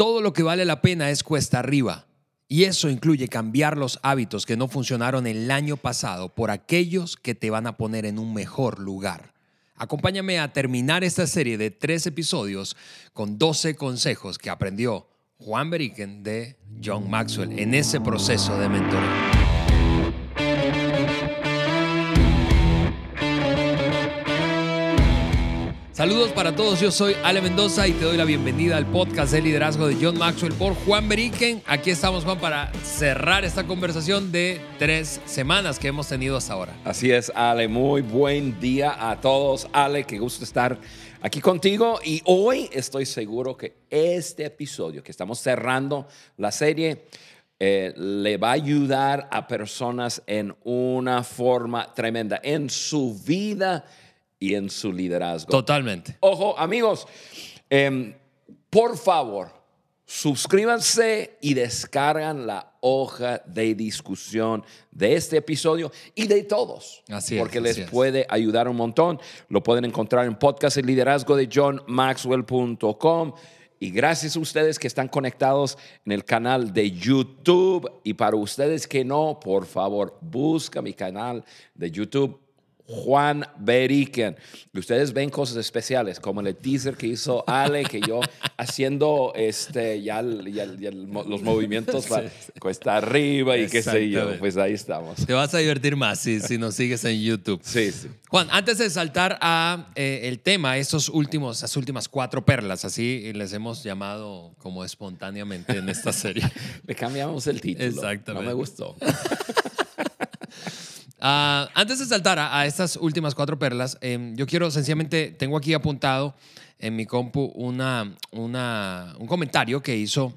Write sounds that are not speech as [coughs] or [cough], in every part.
Todo lo que vale la pena es cuesta arriba. Y eso incluye cambiar los hábitos que no funcionaron el año pasado por aquellos que te van a poner en un mejor lugar. Acompáñame a terminar esta serie de tres episodios con 12 consejos que aprendió Juan Beriken de John Maxwell en ese proceso de mentoría. Saludos para todos, yo soy Ale Mendoza y te doy la bienvenida al podcast de liderazgo de John Maxwell por Juan Beriken. Aquí estamos, Juan, para cerrar esta conversación de tres semanas que hemos tenido hasta ahora. Así es, Ale, muy buen día a todos. Ale, qué gusto estar aquí contigo y hoy estoy seguro que este episodio que estamos cerrando la serie eh, le va a ayudar a personas en una forma tremenda en su vida y en su liderazgo. Totalmente. Ojo, amigos, em, por favor, suscríbanse y descargan la hoja de discusión de este episodio y de todos. Así es. Porque les es. puede ayudar un montón. Lo pueden encontrar en podcast El Liderazgo de johnmaxwell.com. Y gracias a ustedes que están conectados en el canal de YouTube. Y para ustedes que no, por favor, busca mi canal de YouTube Juan Beriken. Y ustedes ven cosas especiales, como el teaser que hizo Ale, que yo haciendo este, ya, ya- ya los movimientos para [laughs] cuesta arriba y qué sé yo. Pues ahí estamos. Te vas a divertir más si, si nos sigues en YouTube. Sí, sí. Juan, antes de saltar a eh, el tema, estos últimos, esas últimas cuatro perlas, así les hemos llamado como espontáneamente en esta serie. Le cambiamos el título. Exactamente. No me gustó. [laughs] Ah, antes de saltar a, a estas últimas cuatro perlas, em, yo quiero sencillamente, tengo aquí apuntado en mi compu una, una, un comentario que hizo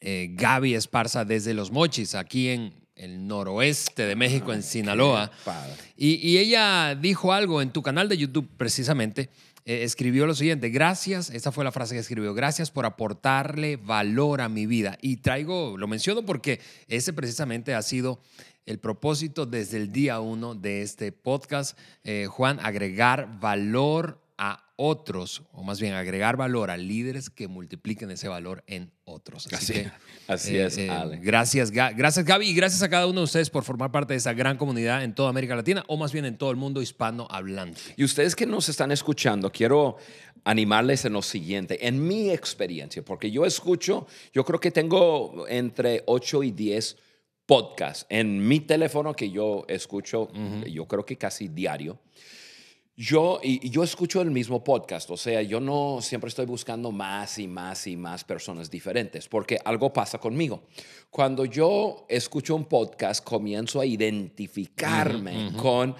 eh, Gaby Esparza desde Los Mochis, aquí en el noroeste de México, en Sinaloa. Padre. Y, y ella dijo algo en tu canal de YouTube precisamente. eh, escribió lo siguiente, gracias, esta fue la frase que escribió, gracias por aportarle valor a mi vida. Y traigo, lo menciono porque ese precisamente ha sido el propósito desde el día uno de este podcast, eh, Juan, agregar valor a otros, o más bien agregar valor a líderes que multipliquen ese valor en otros. Así- que, así es, Ale. Gracias, gracias Gaby y gracias a cada uno de ustedes por formar parte de esa gran comunidad en toda América Latina o más bien en todo el mundo hispano hablante. Y ustedes que nos están escuchando, quiero animarles en lo siguiente, en mi experiencia, porque yo escucho, yo creo que tengo entre 8 y 10 podcasts en mi teléfono que yo escucho, yo creo que casi diario. Yo, y, y yo escucho el mismo podcast, o sea, yo no siempre estoy buscando más y más y más personas diferentes, porque algo pasa conmigo. Cuando yo escucho un podcast, comienzo a identificarme con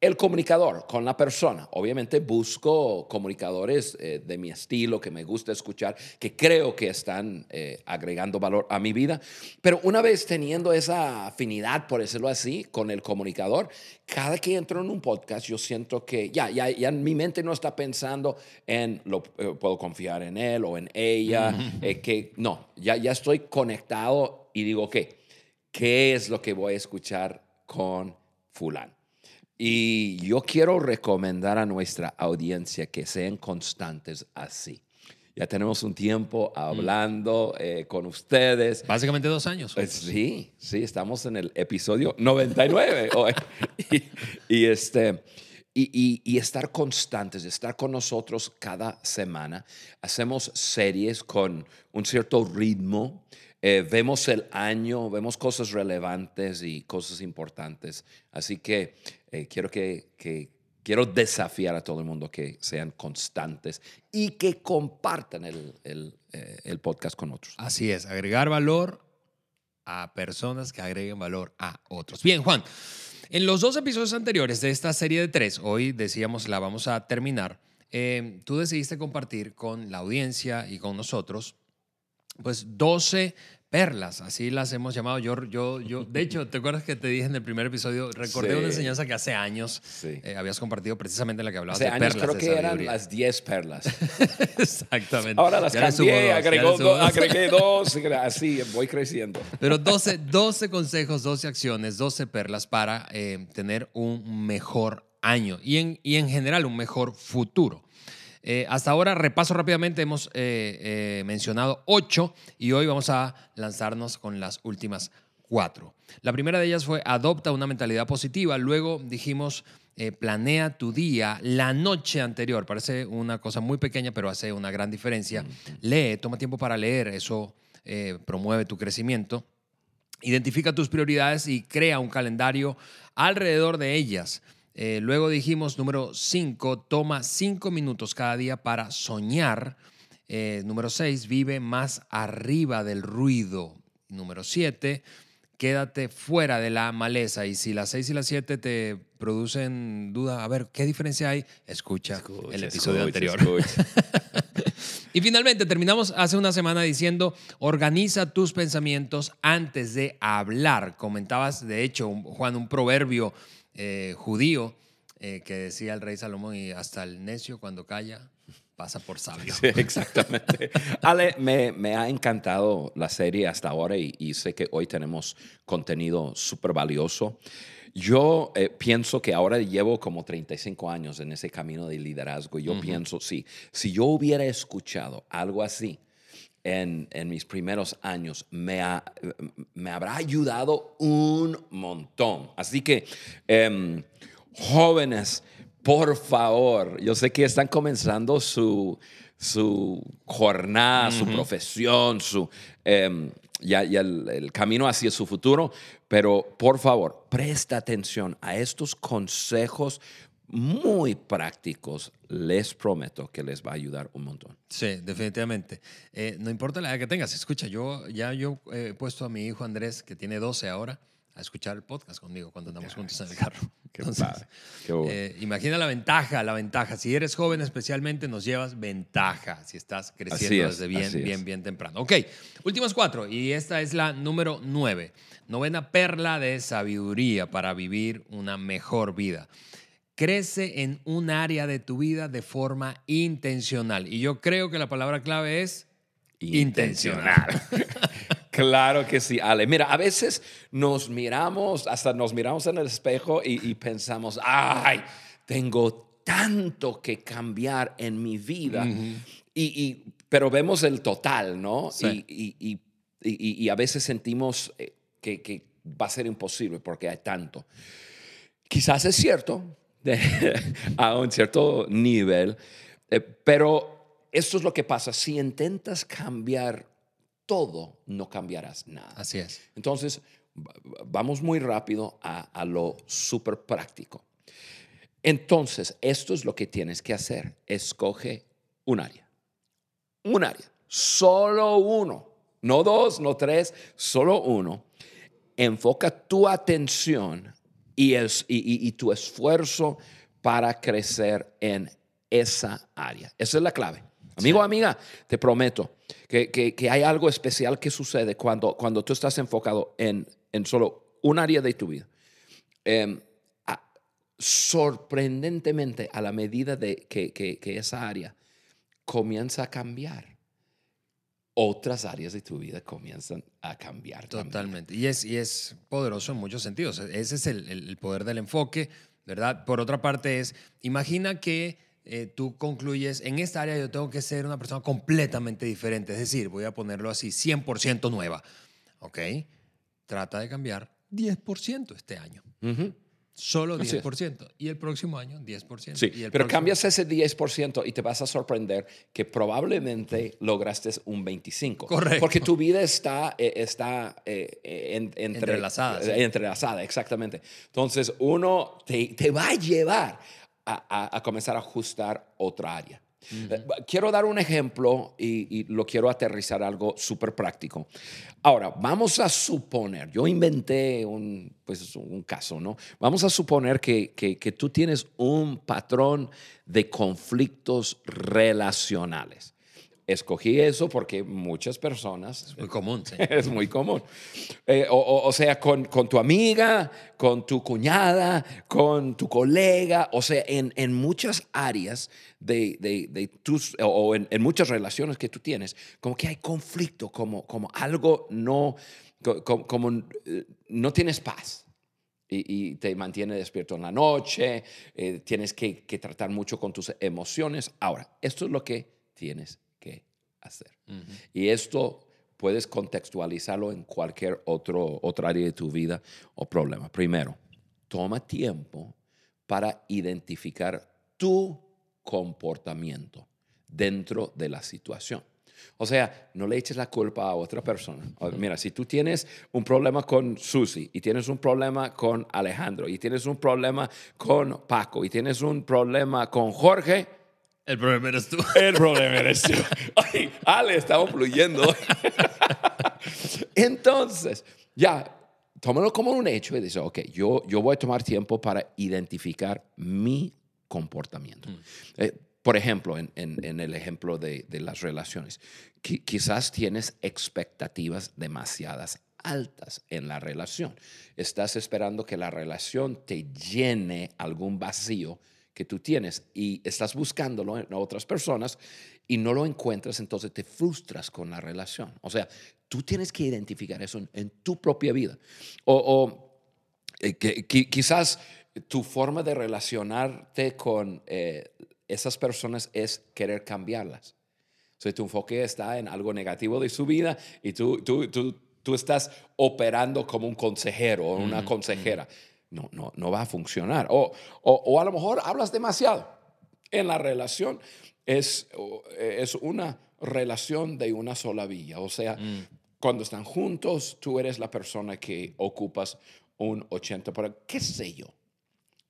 el comunicador, con la persona. Obviamente busco comunicadores eh, de mi estilo, que me gusta escuchar, que creo que están eh, agregando valor a mi vida. Pero una vez teniendo esa afinidad, por decirlo así, con el comunicador, cada que entro en un podcast, yo siento que ya, ya, ya mi mente no está pensando en, lo, eh, puedo confiar en él o en ella, eh, que no, ya, ya estoy conectado y digo, ok, ¿qué es lo que voy a escuchar con fulano? Y yo quiero recomendar a nuestra audiencia que sean constantes así. Ya tenemos un tiempo hablando eh, con ustedes. Básicamente dos años. Pues sí, sí, estamos en el episodio 99 hoy. [laughs] y, y este, y, y- y estar constantes, estar con nosotros cada semana. Hacemos series con un cierto ritmo. Eh, vemos el año, vemos cosas relevantes y cosas importantes. Así que eh, quiero que, quiero desafiar a todo el mundo que sean constantes y que compartan eh, el podcast con otros. Así es, agregar valor a personas que agreguen valor a otros. Bien, Juan, en los dos episodios anteriores de esta serie de tres, hoy decíamos la vamos a terminar, tú decidiste compartir con la audiencia y con nosotros, pues 12 perlas, así las hemos llamado. Yo, yo, yo, de hecho, ¿te acuerdas que te dije en el primer episodio? Recordé Sí. una enseñanza que hace años Sí. eh, habías compartido precisamente en la que hablabas Hace de años perlas. creo que eran las 10 perlas. [laughs] Exactamente. Ahora las Ya cambié, dos, agregó dos. agregué dos, así voy creciendo. Pero 12, 12 consejos, 12 acciones, 12 perlas para eh, tener un mejor año y en, y en general un mejor futuro. Eh, hasta ahora, repaso rápidamente, hemos eh, eh, mencionado ocho y hoy vamos a lanzarnos con las últimas cuatro. La primera de ellas fue adopta una mentalidad positiva. Luego dijimos planea tu día la noche anterior. Parece una cosa muy pequeña, pero hace una gran diferencia. Lee, toma tiempo para leer, eso promueve tu crecimiento. Identifica tus prioridades y crea un calendario alrededor de ellas. Eh, luego dijimos, número 5, toma 5 minutos cada día para soñar. Eh, número 6, vive más arriba del ruido. Número 7, quédate fuera de la maleza. Y si las 6 y las 7 te producen duda, a ver, ¿qué diferencia hay? Escucha, el episodio anterior. [laughs] y finalmente terminamos hace una semana diciendo, organiza tus pensamientos antes de hablar. Comentabas, de hecho, Juan, un proverbio eh, judío eh, que decía el rey Salomón y hasta el necio cuando calla pasa por sabio. Sí, exactamente. [laughs] Ale, me, ha encantado la serie hasta ahora y, sé que hoy tenemos contenido súper valioso. Yo eh, pienso que ahora llevo como 35 años en ese camino de liderazgo. Yo pienso, sí, si yo hubiera escuchado algo así en, mis primeros años me, me habrá ayudado un montón. Así que, em, jóvenes, por favor, yo sé que están comenzando su, su jornada, su profesión, su, em, ya, el, camino hacia su futuro, pero por favor, presta atención a estos consejos muy prácticos, les prometo que les va a ayudar un montón. Sí, definitivamente. Eh, no importa la edad que tengas, escucha, yo ya yo he puesto a mi hijo Andrés, que tiene 12 ahora, a escuchar el podcast conmigo cuando andamos juntos en el carro. [laughs] Qué eh, imagina la ventaja, la ventaja. Si eres joven especialmente, nos llevas ventaja si estás creciendo desde bien, bien, bien temprano. Ok, últimas cuatro y esta es la número nueve. Novena perla de sabiduría para vivir una mejor vida crece en un área de tu vida de forma intencional. Y yo creo que la palabra clave es intencional. [laughs] claro que sí, Ale. Mira, a veces nos miramos, hasta nos miramos en el espejo y, pensamos, ay, tengo tanto que cambiar en mi vida. y, pero vemos el total, ¿no? Y, y, a veces sentimos eh, que, que va a ser imposible porque hay tanto. Quizás es cierto, [laughs] a un cierto nivel. Eh, pero esto es lo que pasa. Si intentas cambiar todo, no cambiarás nada. Así es. Entonces, vamos muy rápido a, a lo súper práctico. Entonces, esto es lo que tienes que hacer. Escoge un área. Un área. Solo uno. No dos, no tres, solo uno. Enfoca tu atención y, es, y, tu esfuerzo para crecer en esa área. Esa es la clave. Amigo, amiga, te prometo que, que, hay algo especial que sucede cuando, cuando tú estás enfocado en, en solo un área de tu vida. Em, sorprendentemente, a la medida de que, que, esa área comienza a cambiar, otras áreas de tu vida comienzan a cambiar. Totalmente. Y es, y es poderoso en muchos sentidos. Ese es el, el, poder del enfoque, ¿verdad? Por otra parte es, imagina que eh, tú concluyes, en esta área yo tengo que ser una persona completamente diferente, es decir, voy a ponerlo así, 100% nueva. ¿Ok? Trata de cambiar 10% este año. Solo 10%. Y el próximo año, 10%. Sí, pero cambias ese 10% y te vas a sorprender que probablemente lograste un 25%. Correcto. Porque tu vida está, eh, está eh, entrelazada. Eh, entrelazada, exactamente. Entonces, uno te, te va a llevar a, a, a comenzar a ajustar otra área. Eh, quiero dar un ejemplo y, lo quiero aterrizar algo súper práctico. Ahora, vamos a suponer, yo inventé un, pues, un caso, ¿no? Vamos a suponer que, que, que tú tienes un patrón de conflictos relacionales. Escogí eso porque muchas personas... Es muy común, sí. [laughs] Es muy común. Eh, o, sea, con, con, tu amiga, con tu cuñada, con tu colega, o sea, en, en muchas áreas de, de, de tus, o en, en, muchas relaciones que tú tienes, como que hay conflicto, como, como algo no, como, como eh, no tienes paz. y, te mantiene despierto en la noche, eh, tienes que, tratar mucho con tus emociones. Ahora, esto es lo que tienes Y esto puedes contextualizarlo en cualquier otro, otra área de tu vida o problema. Primero, toma tiempo para identificar tu comportamiento dentro de la situación. O sea, no le eches la culpa a otra persona. Mira, si tú tienes un problema con Susi y tienes un problema con Alejandro y tienes un problema con Paco y tienes un problema con Jorge, el problema eres tú. El problema eres tú. [laughs] Ay, Ale, estamos fluyendo. [laughs] Entonces, ya, tómalo como un hecho y dice, ok, yo, yo voy a tomar tiempo para identificar mi comportamiento. Mm. Eh, por ejemplo, en, el ejemplo de, las relaciones, quizás tienes expectativas demasiadas altas en la relación. Estás esperando que la relación te llene algún vacío que tú tienes y estás buscándolo en otras personas y no lo encuentras, entonces te frustras con la relación. O sea, tú tienes que identificar eso en, tu propia vida. O, eh, que, quizás tu forma de relacionarte con eh, esas personas es querer cambiarlas. O sea, tu enfoque está en algo negativo de su vida y tú, tú, tú, tú estás operando como un consejero o una consejera. No, no, no va a funcionar. O, o, a lo mejor hablas demasiado. En la relación es, es una relación de una sola vía. O sea, mm. cuando están juntos, tú eres la persona que ocupas un 80%, qué sé yo.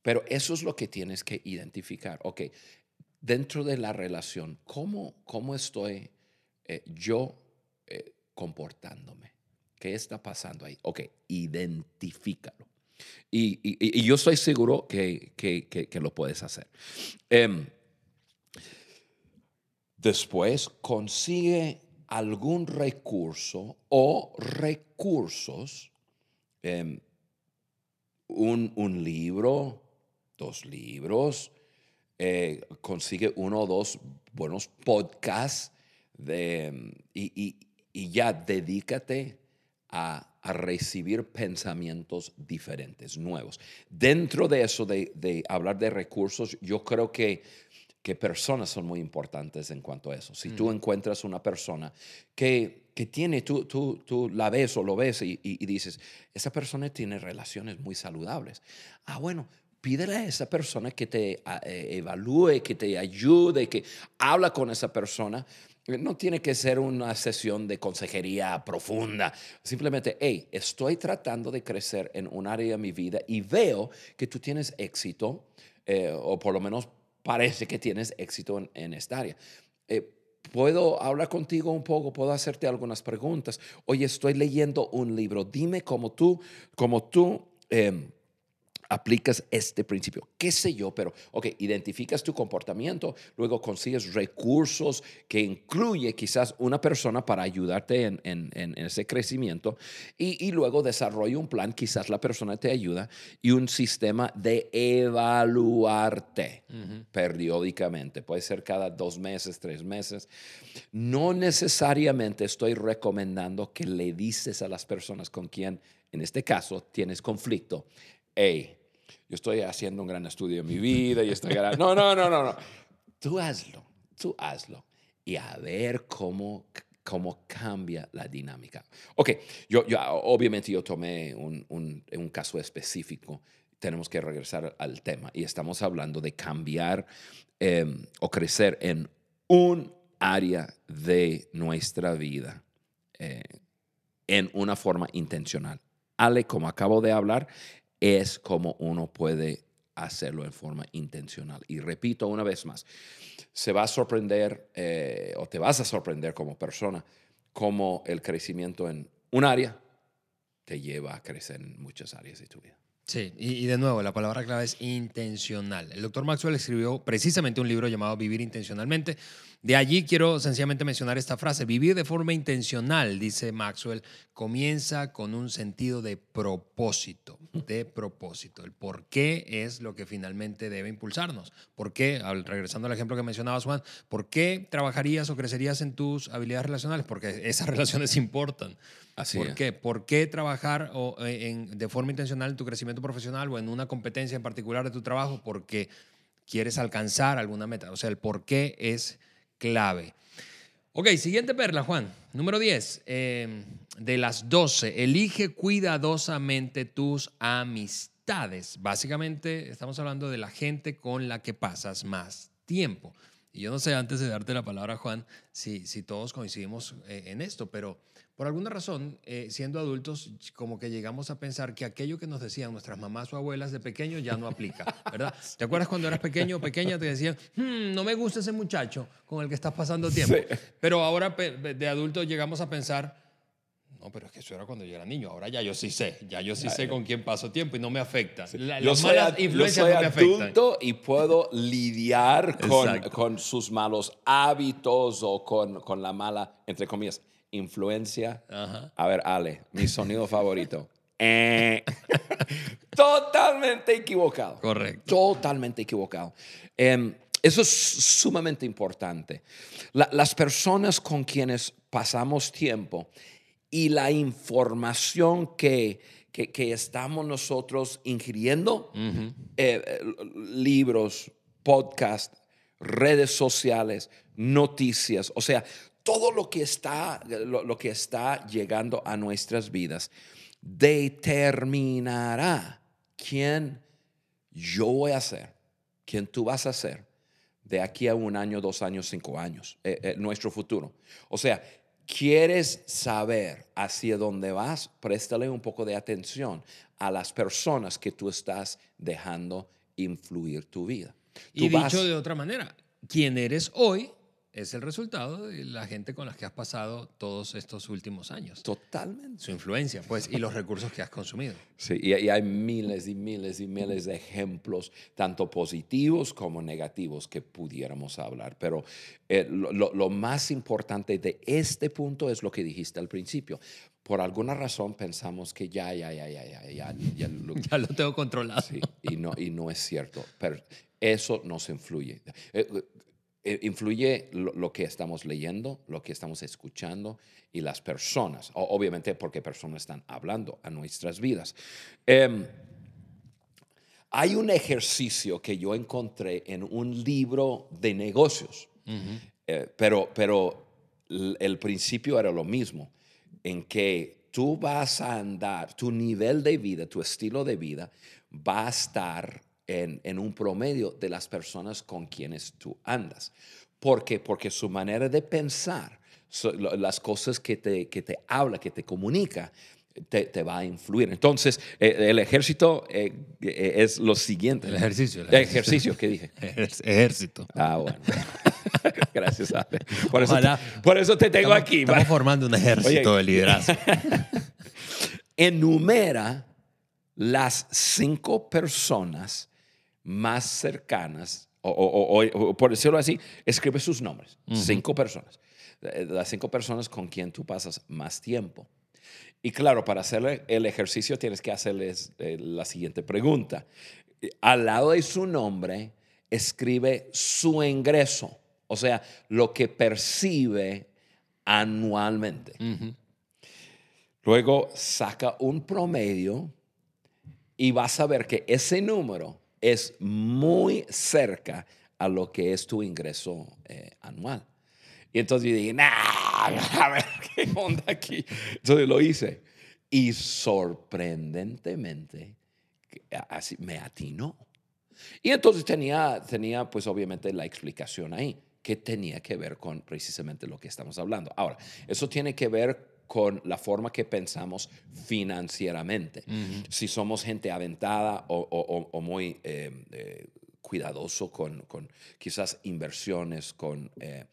Pero eso es lo que tienes que identificar. Ok, dentro de la relación, ¿cómo, cómo estoy eh, yo eh, comportándome? ¿Qué está pasando ahí? Ok, identifícalo. Y, yo estoy seguro que, lo puedes hacer. Em, después, consigue algún recurso o recursos, em, un, un libro, dos libros, eh, consigue uno o dos buenos podcasts y, ya dedícate a, recibir pensamientos diferentes, nuevos. Dentro de eso de, hablar de recursos, yo creo que, que, personas son muy importantes en cuanto a eso. Si tú mm. encuentras una persona que, que tiene, tú, tú, tú, la ves o lo ves y, y dices, esa persona tiene relaciones muy saludables. Ah, bueno, pídele a esa persona que te eh, evalúe, que te ayude, que habla con esa persona. No tiene que ser una sesión de consejería profunda. Simplemente, hey, estoy tratando de crecer en un área de mi vida y veo que tú tienes éxito, eh, o por lo menos parece que tienes éxito en, esta área. Eh, puedo hablar contigo un poco, puedo hacerte algunas preguntas. Oye, estoy leyendo un libro. Dime cómo tú, cómo tú em, aplicas este principio. ¿Qué sé yo? Pero, ok, identificas tu comportamiento, luego consigues recursos que incluye quizás una persona para ayudarte en, en, ese crecimiento y, luego desarrolla un plan, quizás la persona te ayuda y un sistema de evaluarte periódicamente. Puede ser cada dos meses, tres meses. No necesariamente estoy recomendando que le dices a las personas con quien, en este caso, tienes conflicto, hey, yo estoy haciendo un gran estudio en mi vida y estoy... No, no, no, no, no. Tú hazlo, tú hazlo. Y a ver cómo, cómo cambia la dinámica. Ok, yo, yo obviamente yo tomé un, un, un caso específico. Tenemos que regresar al tema. Y estamos hablando de cambiar em, o crecer en un área de nuestra vida eh, en una forma intencional. Ale, como acabo de hablar, es como uno puede hacerlo en forma intencional. Y repito una vez más, se va a sorprender eh, o te vas a sorprender como persona cómo el crecimiento en un área te lleva a crecer en muchas áreas de tu vida. Sí, y, de nuevo, la palabra clave es intencional. El doctor Maxwell escribió precisamente un libro llamado Vivir Intencionalmente. De allí quiero sencillamente mencionar esta frase. Vivir de forma intencional, dice Maxwell, comienza con un sentido de propósito. de propósito. El por qué es lo que finalmente debe impulsarnos. ¿Por qué? Al- Regresando al ejemplo que mencionabas, Juan, ¿por qué trabajarías o crecerías en tus habilidades relacionales? Porque esas [laughs] relaciones importan. Así ¿Por es. qué? ¿Por qué trabajar o, eh, en- de forma intencional en tu crecimiento profesional o en una competencia en particular de tu trabajo? Porque quieres alcanzar alguna meta. O sea, el por qué es clave. Ok, siguiente perla, Juan. Número 10. eh, de las 12, elige cuidadosamente tus amistades. Básicamente estamos hablando de la gente con la que pasas más tiempo. Y yo no sé, antes de darte la palabra, Juan, si, si todos coincidimos eh, en esto, pero por alguna razón, eh, siendo adultos, como que llegamos a pensar que aquello que nos decían nuestras mamás o abuelas de pequeño ya no aplica, ¿verdad? [laughs] ¿Te acuerdas cuando eras pequeño o pequeña te decían, "Hmm, no me gusta ese muchacho con el que estás pasando tiempo? Sí. Pero ahora de adultos llegamos a pensar, no, pero es que eso era cuando yo era niño, ahora ya yo sí sé, ya yo sí sé con quién paso tiempo y no me afecta. La- Yo las soy, malas yo influencias soy no me afectan. adulto y puedo lidiar con, con sus malos hábitos o con, con la mala, entre comillas, influencia. Ajá. A ver, Ale, mi sonido [laughs] favorito. Eh. [laughs] Totalmente equivocado. Correcto. Totalmente equivocado. Em, eso es sumamente importante. La- las personas con quienes pasamos tiempo y la información que, que, que estamos nosotros ingiriendo, eh, eh, libros, podcasts, redes sociales, noticias, o sea, todo lo que está, lo, lo que está llegando a nuestras vidas determinará quién yo voy a ser, quién tú vas a ser de aquí a un año, dos años, cinco años, eh, eh, nuestro futuro. O sea, quieres saber hacia dónde vas, préstale un poco de atención a las personas que tú estás dejando influir tu vida. Y vas- dicho de otra manera, quien eres hoy es el resultado de la gente con la que has pasado todos estos últimos años. Totalmente. Su influencia, pues, y los recursos que has consumido. Sí, y, y hay miles y miles y miles de ejemplos, tanto positivos como negativos, que pudiéramos hablar. Pero eh, lo, lo- lo más importante de este punto es lo que dijiste al principio. Por alguna razón pensamos que ya, ya, ya, ya, ya, ya, ya lo- [laughs] Ya lo tengo controlado. sí, y, no, y no es cierto. Pero eso nos influye. Eh, influye lo, lo que estamos leyendo, lo que estamos escuchando y las personas. Obviamente porque personas están hablando a nuestras vidas. Em, hay un ejercicio que yo encontré en un libro de negocios, Eh, pero, pero el principio era lo mismo, en que tú vas a andar, tu nivel de vida, tu estilo de vida va a estar en, en un promedio de las personas con quienes tú andas. ¿Por qué? Porque su manera de pensar, so- las cosas que te, que te habla, que te comunica, te, te va a influir. Entonces, eh, el ejército eh, eh, es lo siguiente. El ejercicio, el El ejercicio, ¿qué dije? [laughs] Ejército. Ah, bueno. [laughs] Gracias, Ale. Por eso, Ojalá. te, por eso te tengo Estamos- aquí. Estamos ¿vale? formando un ejército Oye. de liderazgo. [laughs] Enumera las cinco personas más cercanas, o, o- o- o por decirlo así, escribe sus nombres. Cinco personas. Eh, Las cinco personas con quien tú pasas más tiempo. Y claro, para hacer el ejercicio tienes que hacerles eh, la siguiente pregunta. Al lado de su nombre, escribe su ingreso, o sea, lo que percibe anualmente. Luego saca un promedio y vas a ver que ese número es muy cerca a lo que es tu ingreso eh, anual. Y entonces yo dije, nah, [laughs] a ver qué onda aquí. Entonces lo hice. Y sorprendentemente, así me atinó. Y entonces tenía, tenía, pues obviamente la explicación ahí, que tenía que ver con precisamente lo que estamos hablando. Ahora, eso tiene que ver con la forma que pensamos financieramente. Si somos gente aventada o, o- o- o muy eh, eh, cuidadoso con, con quizás inversiones, con eh,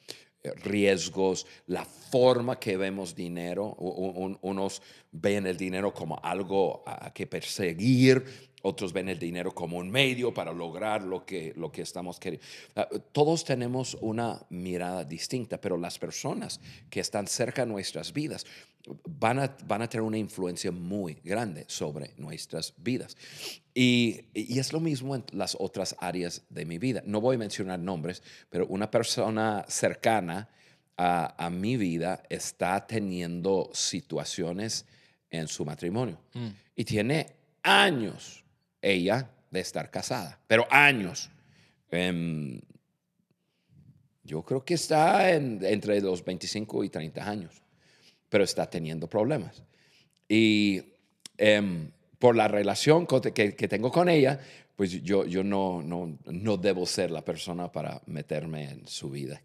riesgos, la forma que vemos dinero, u- u- un- unos ven el dinero como algo a que perseguir, otros ven el dinero como un medio para lograr lo que, lo que estamos queriendo. Todos tenemos una mirada distinta, pero las personas que están cerca de nuestras vidas van a, van a tener una influencia muy grande sobre nuestras vidas. Y, y es lo mismo en las otras áreas de mi vida. No voy a mencionar nombres, pero una persona cercana a, a mi vida está teniendo situaciones en su matrimonio. Y tiene años ella de estar casada, pero años. Em, yo creo que está en- entre los 25 y 30 años, pero está teniendo problemas. Y em, por la relación que, que tengo con ella, pues yo, yo no, no, no debo ser la persona para meterme en su vida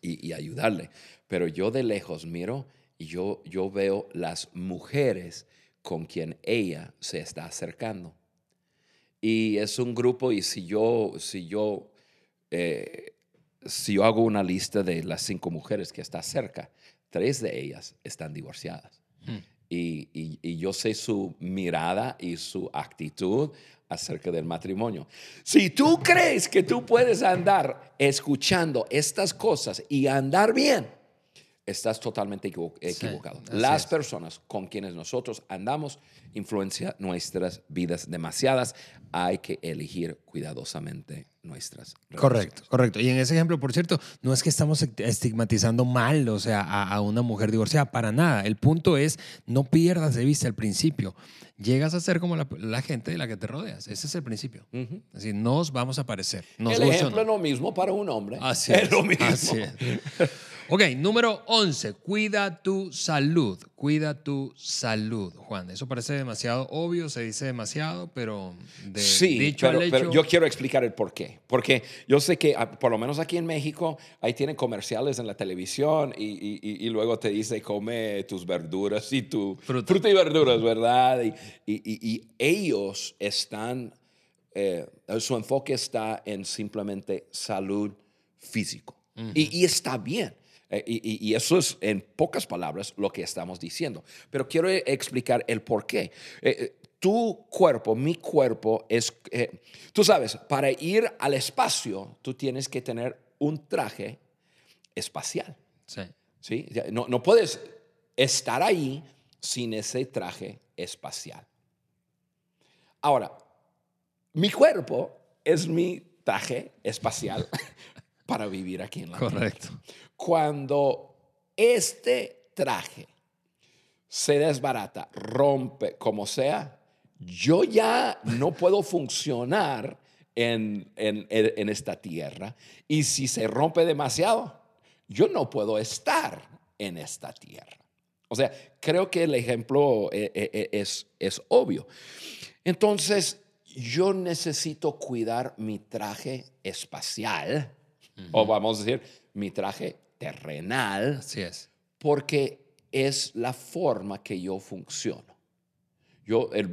y, y ayudarle. Pero yo de lejos miro y yo, yo veo las mujeres con quien ella se está acercando. Y es un grupo y si yo, si yo, eh, si yo hago una lista de las cinco mujeres que está cerca, tres de ellas están divorciadas. Y, y- y yo sé su mirada y su actitud acerca del matrimonio. Si tú crees que tú puedes andar escuchando estas cosas y andar bien, estás totalmente equivo- equivocado. Las es. personas con quienes nosotros andamos influencia nuestras vidas demasiadas. Hay que elegir cuidadosamente nuestras Correcto, correcto. Y en ese ejemplo, por cierto, no es que estamos estigmatizando mal, o sea, a, a una mujer divorciada, para nada. El punto es, no pierdas de vista el principio. Llegas a ser como la, la gente de la que te rodeas. Ese es el principio. Ujú. Así, nos vamos a parecer. Nos El ejemplo no. es lo mismo para un hombre. Así es, [laughs] es, lo mismo. así es. [laughs] Ok, número 11. Cuida tu salud. Cuida tu salud, Juan. Eso parece demasiado obvio, se dice demasiado, pero de Sí, dicho pero, al hecho. pero yo quiero explicar el por qué. Porque yo sé que, ah, por lo menos aquí en México, ahí tienen comerciales en la televisión y, y- y- y luego te dice come tus verduras y tu Fruta. y verduras, ¿verdad? Y, ellos están, eh, su enfoque está en simplemente salud físico. y está bien. Eh, y, eso es, en pocas palabras, lo que estamos diciendo. Pero quiero eh, explicar el por qué. Eh, tu cuerpo, mi cuerpo, es, eh, tú sabes, para ir al espacio, tú tienes que tener un traje espacial. Sí. ¿sí? No, no puedes estar ahí sin ese traje espacial. Ahora, mi cuerpo es mi traje espacial [laughs] para vivir aquí en la Tierra. Correcto. Cuando este traje se desbarata, rompe, como sea, yo ya no puedo funcionar en, en- en- en esta tierra. Y si se rompe demasiado, yo no puedo estar en esta tierra. O sea, creo que el ejemplo eh, eh, eh, es, es obvio. Entonces, yo necesito cuidar mi traje espacial, o vamos a decir, mi traje terrenal, Así es. porque es la forma que yo funciono. Yo, el,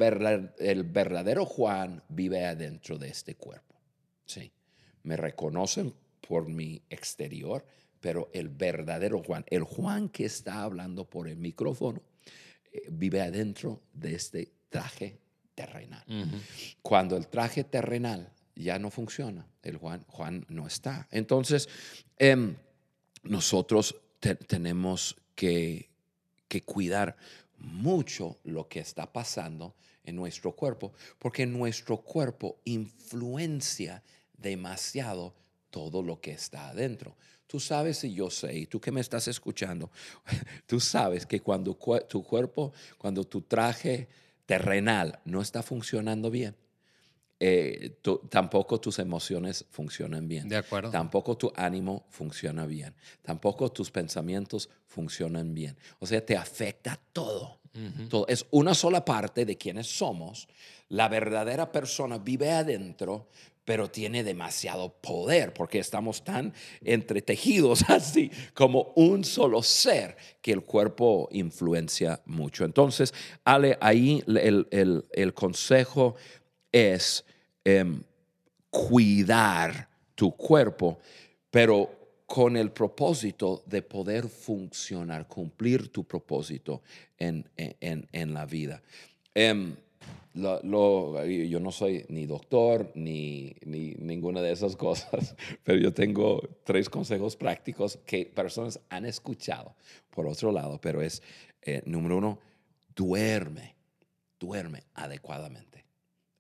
el verdadero Juan vive adentro de este cuerpo. Sí. Me reconocen por mi exterior, pero el verdadero Juan, el Juan que está hablando por el micrófono, eh, vive adentro de este traje terrenal. Cuando el traje terrenal ya no funciona, el Juan, Juan no está. Entonces, em, nosotros te- tenemos que, que cuidar mucho lo que está pasando en nuestro cuerpo, porque nuestro cuerpo influencia demasiado todo lo que está adentro. Tú sabes y yo sé, y tú que me estás escuchando, [laughs] tú sabes que cuando tu cuerpo, cuando tu traje terrenal no está funcionando bien, eh, tú- tampoco tus emociones funcionan bien. De acuerdo. Tampoco tu ánimo funciona bien. Tampoco tus pensamientos funcionan bien. O sea, te afecta todo. todo. Es una sola parte de quienes somos. La verdadera persona vive adentro, pero tiene demasiado poder porque estamos tan entretejidos [laughs] así como un solo ser que el cuerpo influencia mucho. Entonces, Ale, ahí el, el- el consejo es em, cuidar tu cuerpo, pero con el propósito de poder funcionar, cumplir tu propósito en, en- en- la vida. Em, yo no soy ni doctor ni, ni ninguna de esas [laughs] cosas, pero yo tengo tres consejos prácticos que personas han escuchado por otro lado, pero es, eh, número uno, duerme, duerme adecuadamente.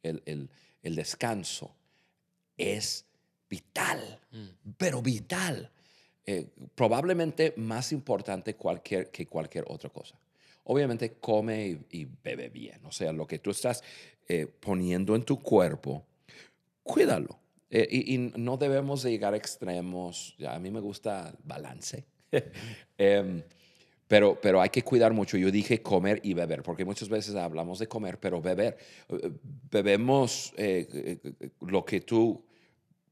El, el- el descanso es vital, pero vital. Eh, probablemente más importante cualquier, que cualquier otra cosa. Obviamente come y, y bebe bien, o sea, lo que tú estás eh, poniendo en tu cuerpo, cuídalo. Eh, y, y no debemos de llegar a extremos. Ya, a mí me gusta balance. [laughs] Pero, pero hay que cuidar mucho. Yo dije comer y beber, porque muchas veces hablamos de comer, pero beber. eh, Bebemos eh, eh, lo que tú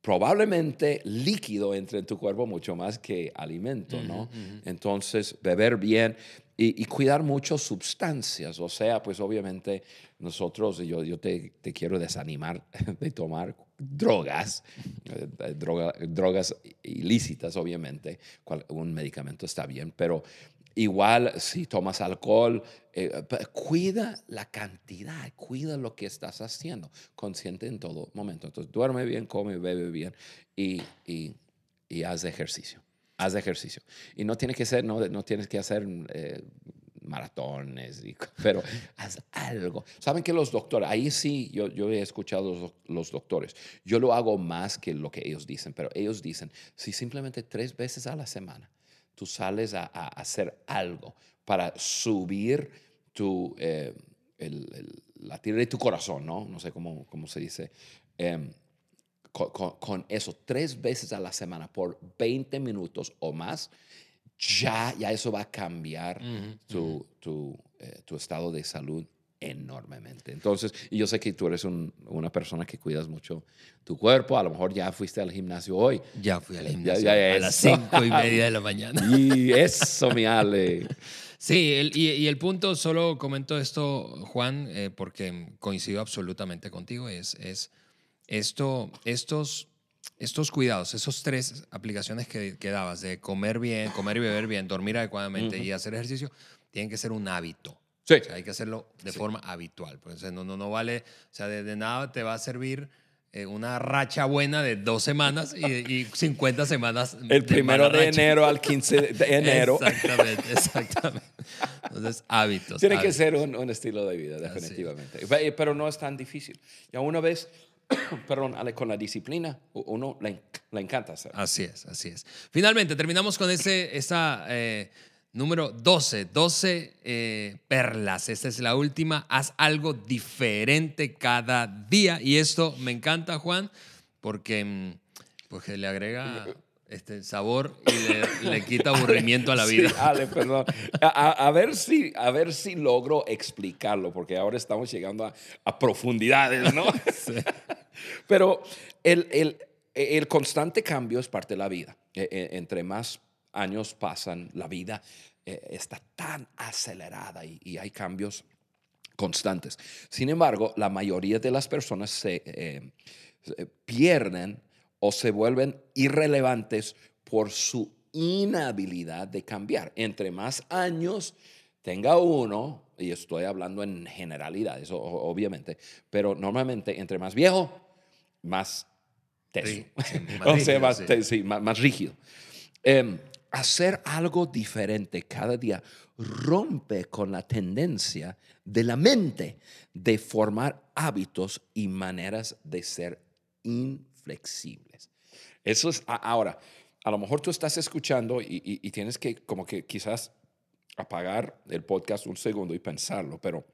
probablemente líquido entre en tu cuerpo mucho más que alimento, ¿no? Entonces, beber bien y, y cuidar mucho sustancias. O sea, pues obviamente nosotros, yo, yo te, te quiero desanimar [laughs] de tomar drogas, eh, eh, droga- drogas ilícitas, obviamente. Cual- un medicamento está bien, pero igual si tomas alcohol, eh, cuida la cantidad, cuida lo que estás haciendo, consciente en todo momento. Entonces, duerme bien, come, bebe bien y, y, y haz ejercicio. Haz ejercicio. Y no tiene que ser, no, no tienes que hacer eh, maratones, pero haz algo. Saben que los doctores, ahí sí, yo, yo he escuchado los, los doctores, yo lo hago más que lo que ellos dicen, pero ellos dicen, si simplemente tres veces a la semana tú sales a, a hacer algo para subir tu, eh, el, el latir de tu corazón, ¿no? No sé cómo, cómo se dice. em, con, con- con eso tres veces a la semana por 20 minutos o más, ya, ya eso va a cambiar tu, tu, eh, tu estado de salud enormemente. Entonces, y yo sé que tú eres un- una persona que cuidas mucho tu cuerpo, a lo mejor ya fuiste al gimnasio hoy. Ya fui al Ya- gimnasio ya a las cinco y media de la mañana. [laughs] Y eso, mi Ale. Sí, el- y, y el punto, solo comento esto, Juan, eh, porque coincido absolutamente contigo, es, es esto, estos, estos cuidados, esos tres aplicaciones que, que dabas de comer bien, comer y beber bien, dormir adecuadamente y hacer ejercicio, tienen que ser un hábito. Sí. O sea, hay que hacerlo de forma habitual. Pues, no, no, no vale, o sea, de, de nada te va a servir eh, una racha buena de dos semanas y, y 50 semanas. El primero mala de racha. enero al 15 de [laughs] enero. Exactamente, exactamente. Entonces, hábitos. Tiene que hábitos. ser un, un estilo de vida, definitivamente. Pe- Pero no es tan difícil. Ya una vez, [coughs] perdón, con la disciplina, uno le, le encanta hacer. Así es, así es. Finalmente, terminamos con ese, esa eh, número 12, 12 eh, perlas. Esta es la última. Haz algo diferente cada día. Y esto me encanta, Juan, porque, porque le agrega este sabor y le, le quita aburrimiento a la [laughs] vida. Sí, Ale, perdón. A, ver si, a ver si logro explicarlo, porque ahora estamos llegando a, a profundidades, ¿no? [laughs] [laughs] Pero el, el- el constante cambio es parte de la vida. E- e- entre más años pasan, la vida eh, está tan acelerada y, y hay cambios constantes. Sin embargo, la mayoría de las personas se eh, se pierden o se vuelven irrelevantes por su inhabilidad de cambiar. Entre más años tenga uno, y estoy hablando en generalidades, obviamente, pero normalmente entre más viejo, más teso. Sí, sí, [laughs] más o sea, rígido, más, sí. más- más rígido. Em, hacer algo diferente cada día rompe con la tendencia de la mente de formar hábitos y maneras de ser inflexibles. Eso es ahora. A lo mejor tú estás escuchando y, y- tienes que como que quizás apagar el podcast un segundo y pensarlo, pero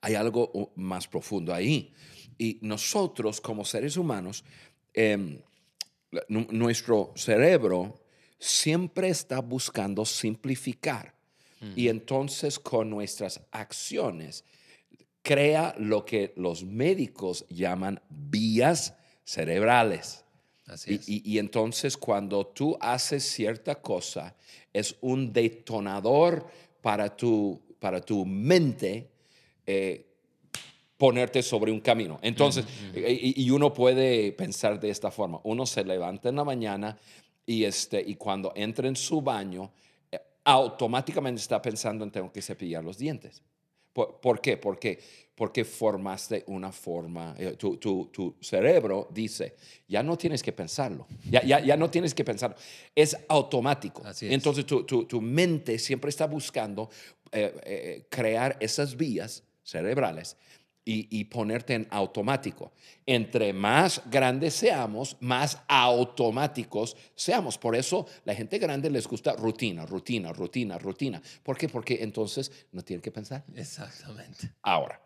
hay algo uh, más profundo ahí. Y nosotros como seres humanos, nu- nuestro cerebro siempre está buscando simplificar. Y entonces con nuestras acciones crea lo que los médicos llaman vías cerebrales. Así Y, es. y- y entonces cuando tú haces cierta cosa, es un detonador para tu, para tu mente eh, ponerte sobre un camino. Entonces, eh, y, y uno puede pensar de esta forma. Uno se levanta en la mañana y, este, y cuando entra en su baño, eh, automáticamente está pensando en tengo que cepillar los dientes. ¿Por, por qué? Porque, porque formaste una forma, eh, tu, tu- tu cerebro dice, ya no tienes que pensarlo, ya, ya, ya no tienes que pensarlo, es automático. Así es. Entonces tu, tu- tu mente siempre está buscando eh, eh, crear esas vías cerebrales y, y ponerte en automático. Entre más grandes seamos, más automáticos seamos. Por eso la gente grande les gusta rutina, rutina, rutina, rutina. ¿Por qué? Porque entonces no tienen que pensar. Exactamente. Ahora,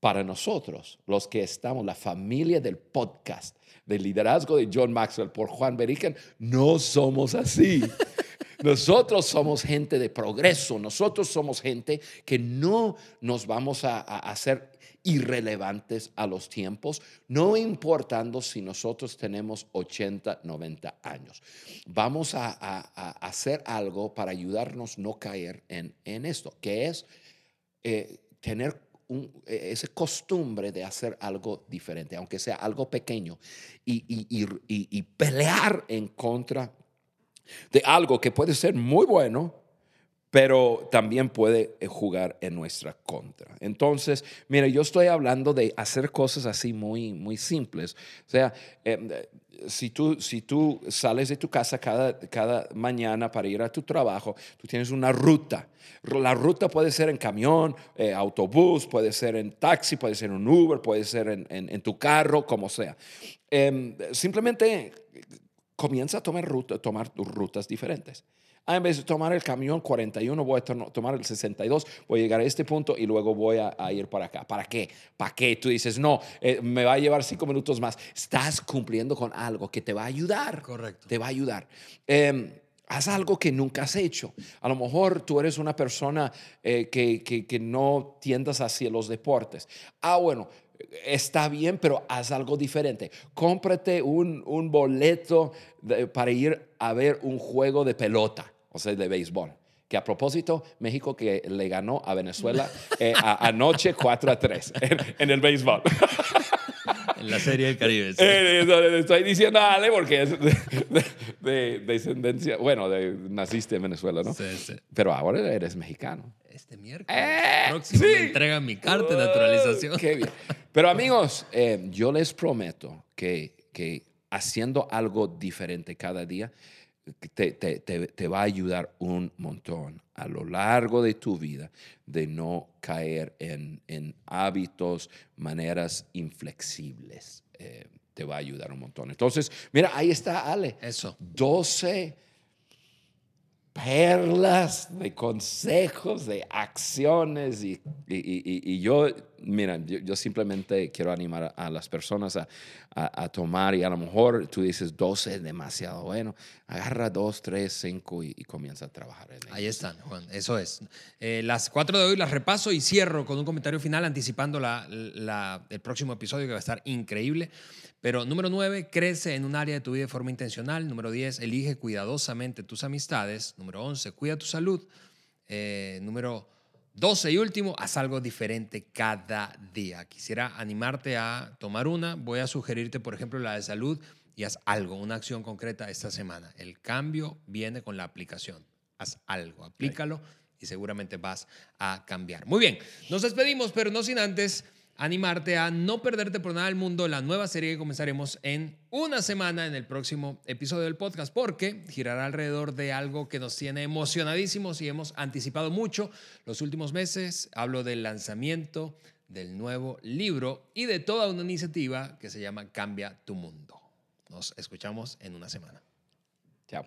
para nosotros, los que estamos, la familia del podcast, del liderazgo de John Maxwell por Juan Beriken, no somos así. [laughs] Nosotros somos gente de progreso, nosotros somos gente que no nos vamos a, a hacer irrelevantes a los tiempos, no importando si nosotros tenemos 80, 90 años. Vamos a, a- a hacer algo para ayudarnos no caer en, en esto, que es eh, tener un- eh, esa costumbre de hacer algo diferente, aunque sea algo pequeño, y- y- y- y pelear en contra de algo que puede ser muy bueno, pero también puede eh, jugar en nuestra contra. Entonces, mira, yo estoy hablando de hacer cosas así muy, muy simples. O sea, eh, si, tú, si tú sales de tu casa cada, cada mañana para ir a tu trabajo, tú tienes una ruta. La ruta puede ser en camión, eh, autobús, puede ser en taxi, puede ser en Uber, puede ser en, en- en tu carro, como sea. Em, simplemente comienza a tomar, ruta, tomar rutas diferentes. Ah, en vez de tomar el camión 41, voy a to- tomar el 62, voy a llegar a este punto y luego voy a, a ir para acá. ¿Para qué? ¿Para qué? Tú dices, no, eh, me va a llevar cinco minutos más. Estás cumpliendo con algo que te va a ayudar. Correcto. Te va a ayudar. Eh, haz algo que nunca has hecho. A lo mejor tú eres una persona eh, que, que- que no tiendas hacia los deportes. Ah, bueno, está bien, pero haz algo diferente. Cómprate un, un boleto de- para ir a ver un juego de pelota, o sea, de béisbol. Que a propósito, México que le ganó a Venezuela [laughs] eh, a- anoche 4 a 3 en, en el béisbol. [laughs] En la serie del Caribe. sí. Eh, eso le estoy diciendo Ale porque es de, de- de descendencia, bueno, de- naciste en Venezuela, ¿no? Sí, sí. Pero ahora eres mexicano. Este miércoles. Eh, próximo sí. me entregan mi carta de naturalización. Qué bien. Pero amigos, eh, yo les prometo que, que haciendo algo diferente cada día te, te- te- te va a ayudar un montón a lo largo de tu vida de no caer en, en hábitos, maneras inflexibles. Eh, te va a ayudar un montón. Entonces, mira, ahí está Ale. Eso. 12 perlas de consejos, de acciones y, y- y- y yo, mira, yo, yo simplemente quiero animar a, a las personas a, a- a tomar y a lo mejor tú dices 12 es demasiado bueno, agarra 2, 3, 5 y, comienza a trabajar en. Ahí están, Juan. Eso es. Eh, las cuatro de hoy las repaso y cierro con un comentario final anticipando la- la- el próximo episodio que va a estar increíble. Pero número nueve, crece en un área de tu vida de forma intencional. Número 10, elige cuidadosamente tus amistades. Número 11, cuida tu salud. Eh, número 12 y último, haz algo diferente cada día. Quisiera animarte a tomar una. Voy a sugerirte, por ejemplo, la de salud y haz algo, una acción concreta esta semana. El cambio viene con la aplicación. Haz algo, aplícalo y seguramente vas a cambiar. Muy bien, nos despedimos, pero no sin antes animarte a no perderte por nada del mundo la nueva serie que comenzaremos en una semana en el próximo episodio del podcast, porque girará alrededor de algo que nos tiene emocionadísimos y hemos anticipado mucho los últimos meses. Hablo del lanzamiento del nuevo libro y de toda una iniciativa que se llama Cambia tu Mundo. Nos escuchamos en una semana. Chao.